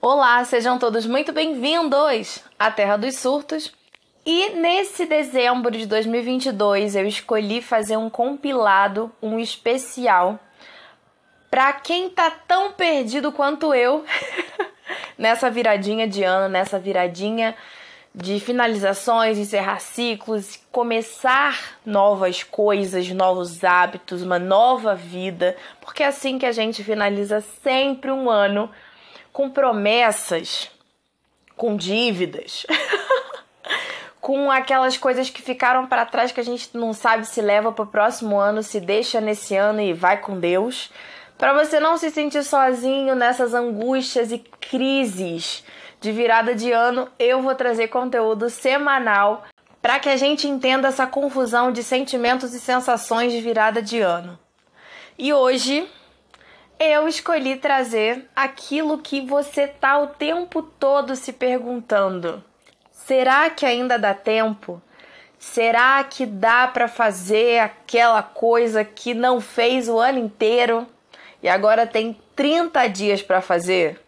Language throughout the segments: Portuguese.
Olá, sejam todos muito bem-vindos à Terra dos Surtos. E nesse dezembro de 2022 eu escolhi fazer um compilado, um especial para quem tá tão perdido quanto eu nessa viradinha de ano, nessa viradinha de finalizações, encerrar ciclos, começar novas coisas, novos hábitos, uma nova vida, porque é assim que a gente finaliza sempre um ano com promessas, com dívidas, com aquelas coisas que ficaram para trás que a gente não sabe se leva para o próximo ano, se deixa nesse ano e vai com Deus. Para você não se sentir sozinho nessas angústias e crises de virada de ano, eu vou trazer conteúdo semanal para que a gente entenda essa confusão de sentimentos e sensações de virada de ano. E hoje eu escolhi trazer aquilo que você tá o tempo todo se perguntando. Será que ainda dá tempo? Será que dá para fazer aquela coisa que não fez o ano inteiro e agora tem 30 dias para fazer?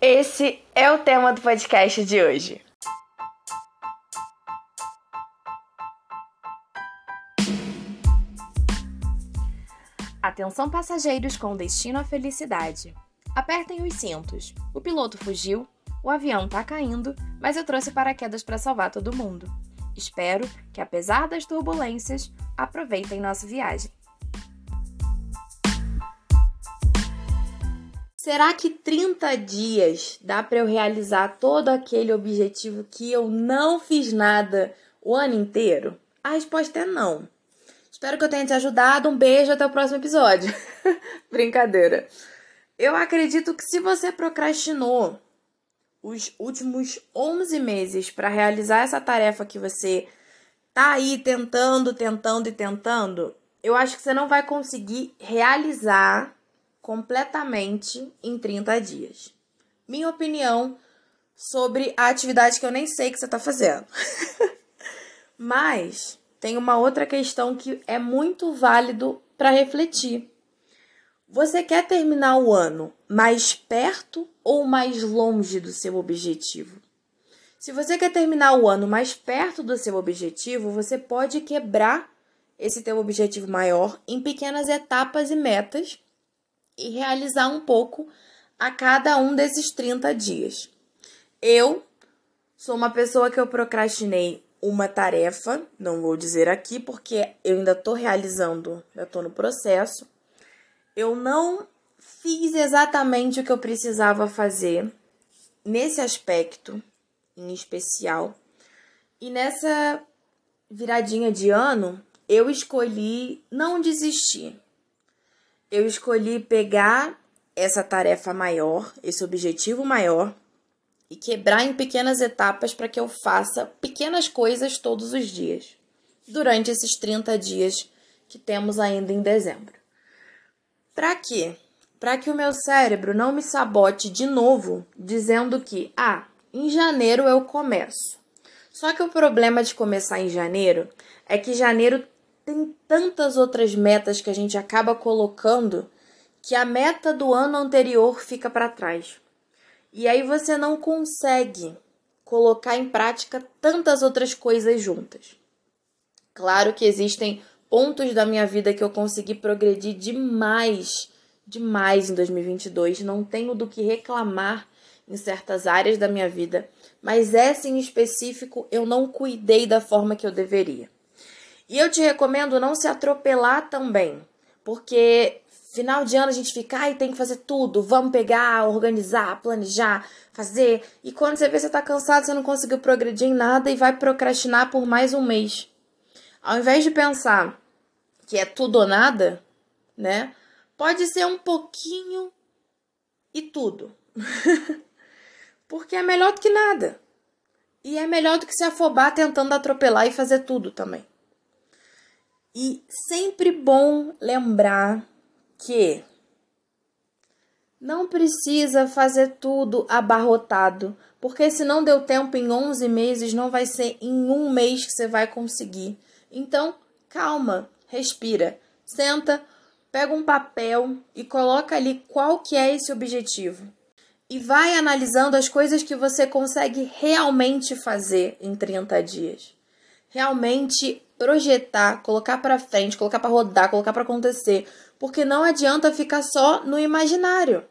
Esse é o tema do podcast de hoje. Atenção passageiros com destino à felicidade. Apertem os cintos. O piloto fugiu, o avião tá caindo, mas eu trouxe paraquedas para salvar todo mundo. Espero que, apesar das turbulências, aproveitem nossa viagem. Será que 30 dias dá para eu realizar todo aquele objetivo que eu não fiz nada o ano inteiro? A resposta é não. Espero que eu tenha te ajudado. Um beijo até o próximo episódio. Brincadeira. Eu acredito que se você procrastinou os últimos 11 meses para realizar essa tarefa que você tá aí tentando, tentando e tentando, eu acho que você não vai conseguir realizar completamente em 30 dias. Minha opinião sobre a atividade que eu nem sei que você está fazendo. Mas tem uma outra questão que é muito válido para refletir. Você quer terminar o ano mais perto ou mais longe do seu objetivo? Se você quer terminar o ano mais perto do seu objetivo, você pode quebrar esse teu objetivo maior em pequenas etapas e metas e realizar um pouco a cada um desses 30 dias. Eu sou uma pessoa que eu procrastinei uma tarefa, não vou dizer aqui porque eu ainda estou realizando, eu estou no processo. Eu não fiz exatamente o que eu precisava fazer nesse aspecto em especial. E nessa viradinha de ano, eu escolhi não desistir. Eu escolhi pegar essa tarefa maior, esse objetivo maior, e quebrar em pequenas etapas para que eu faça pequenas coisas todos os dias, durante esses 30 dias que temos ainda em dezembro. Para quê? Para que o meu cérebro não me sabote de novo, dizendo que, ah, em janeiro eu começo. Só que o problema de começar em janeiro é que janeiro tem tantas outras metas que a gente acaba colocando que a meta do ano anterior fica para trás. E aí você não consegue colocar em prática tantas outras coisas juntas. Claro que existem pontos da minha vida que eu consegui progredir demais, demais em 2022, não tenho do que reclamar em certas áreas da minha vida, mas essa em específico eu não cuidei da forma que eu deveria. E eu te recomendo não se atropelar também, porque Final de ano a gente fica, ai, tem que fazer tudo, vamos pegar, organizar, planejar, fazer. E quando você vê você tá cansado, você não conseguiu progredir em nada e vai procrastinar por mais um mês. Ao invés de pensar que é tudo ou nada, né? Pode ser um pouquinho e tudo. Porque é melhor do que nada. E é melhor do que se afobar tentando atropelar e fazer tudo também. E sempre bom lembrar que não precisa fazer tudo abarrotado, porque se não deu tempo em 11 meses, não vai ser em um mês que você vai conseguir. Então, calma, respira, senta, pega um papel e coloca ali qual que é esse objetivo. e vai analisando as coisas que você consegue realmente fazer em 30 dias. Realmente projetar, colocar para frente, colocar para rodar, colocar para acontecer, porque não adianta ficar só no imaginário.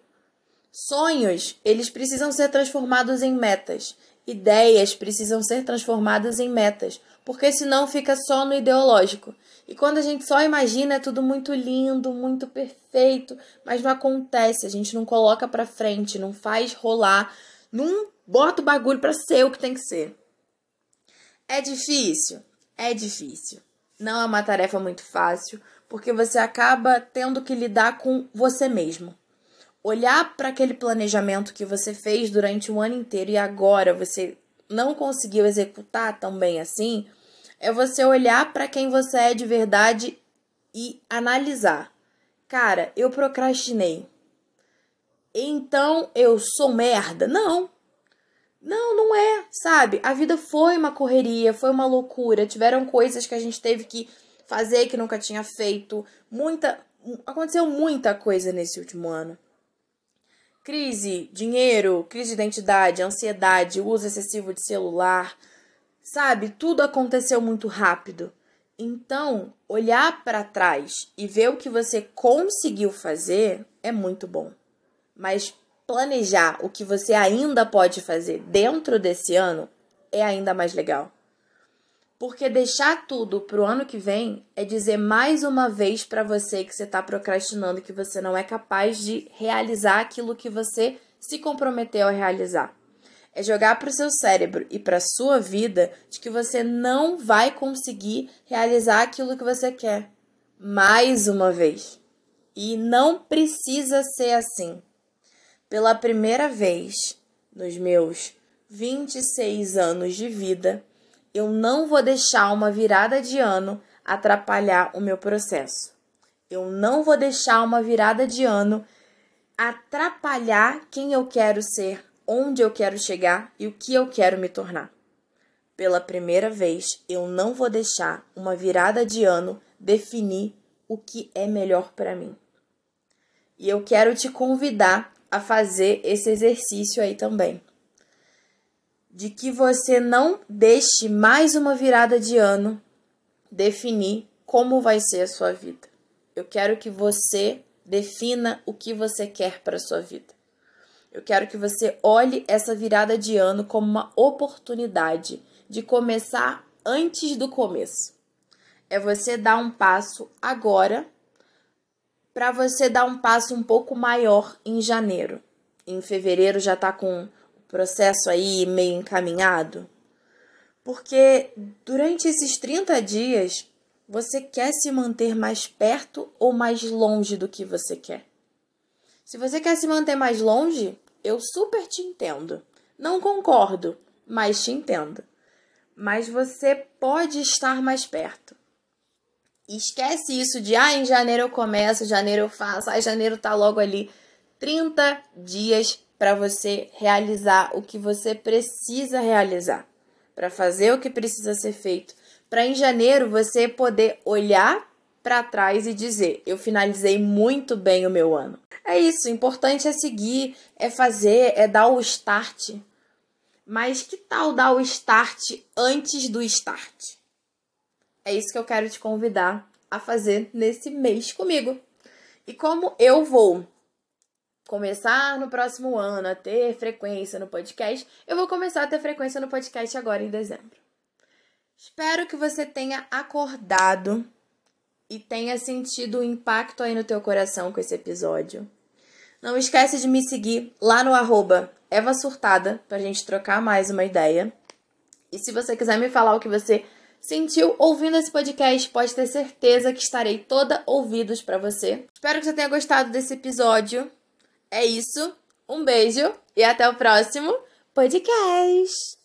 Sonhos, eles precisam ser transformados em metas. Ideias precisam ser transformadas em metas, porque senão fica só no ideológico. E quando a gente só imagina é tudo muito lindo, muito perfeito, mas não acontece, a gente não coloca para frente, não faz rolar, não bota o bagulho para ser o que tem que ser. É difícil, é difícil. Não é uma tarefa muito fácil, porque você acaba tendo que lidar com você mesmo olhar para aquele planejamento que você fez durante o ano inteiro e agora você não conseguiu executar tão bem assim, é você olhar para quem você é de verdade e analisar. Cara, eu procrastinei. Então eu sou merda? Não. Não, não é, sabe? A vida foi uma correria, foi uma loucura. Tiveram coisas que a gente teve que fazer que nunca tinha feito. Muita. Aconteceu muita coisa nesse último ano. Crise, dinheiro, crise de identidade, ansiedade, uso excessivo de celular, sabe? Tudo aconteceu muito rápido. Então, olhar para trás e ver o que você conseguiu fazer é muito bom. Mas planejar o que você ainda pode fazer dentro desse ano é ainda mais legal. Porque deixar tudo pro ano que vem é dizer mais uma vez para você que você está procrastinando que você não é capaz de realizar aquilo que você se comprometeu a realizar. É jogar para o seu cérebro e para a sua vida de que você não vai conseguir realizar aquilo que você quer. Mais uma vez. E não precisa ser assim. Pela primeira vez nos meus 26 anos de vida, eu não vou deixar uma virada de ano atrapalhar o meu processo. Eu não vou deixar uma virada de ano atrapalhar quem eu quero ser, onde eu quero chegar e o que eu quero me tornar. Pela primeira vez, eu não vou deixar uma virada de ano definir o que é melhor para mim. E eu quero te convidar a fazer esse exercício aí também de que você não deixe mais uma virada de ano definir como vai ser a sua vida. Eu quero que você defina o que você quer para a sua vida. Eu quero que você olhe essa virada de ano como uma oportunidade de começar antes do começo. É você dar um passo agora para você dar um passo um pouco maior em janeiro. Em fevereiro já está com processo aí meio encaminhado? Porque durante esses 30 dias, você quer se manter mais perto ou mais longe do que você quer? Se você quer se manter mais longe, eu super te entendo. Não concordo, mas te entendo. Mas você pode estar mais perto. Esquece isso de, ah, em janeiro eu começo, janeiro eu faço, ah, janeiro tá logo ali. 30 dias para você realizar o que você precisa realizar, para fazer o que precisa ser feito, para em janeiro você poder olhar para trás e dizer: eu finalizei muito bem o meu ano. É isso, o importante é seguir, é fazer, é dar o start. Mas que tal dar o start antes do start? É isso que eu quero te convidar a fazer nesse mês comigo. E como eu vou começar no próximo ano a ter frequência no podcast, eu vou começar a ter frequência no podcast agora em dezembro. Espero que você tenha acordado e tenha sentido o impacto aí no teu coração com esse episódio. Não esquece de me seguir lá no arroba Eva Surtada pra gente trocar mais uma ideia. E se você quiser me falar o que você sentiu ouvindo esse podcast, pode ter certeza que estarei toda ouvidos para você. Espero que você tenha gostado desse episódio. É isso. Um beijo e até o próximo podcast.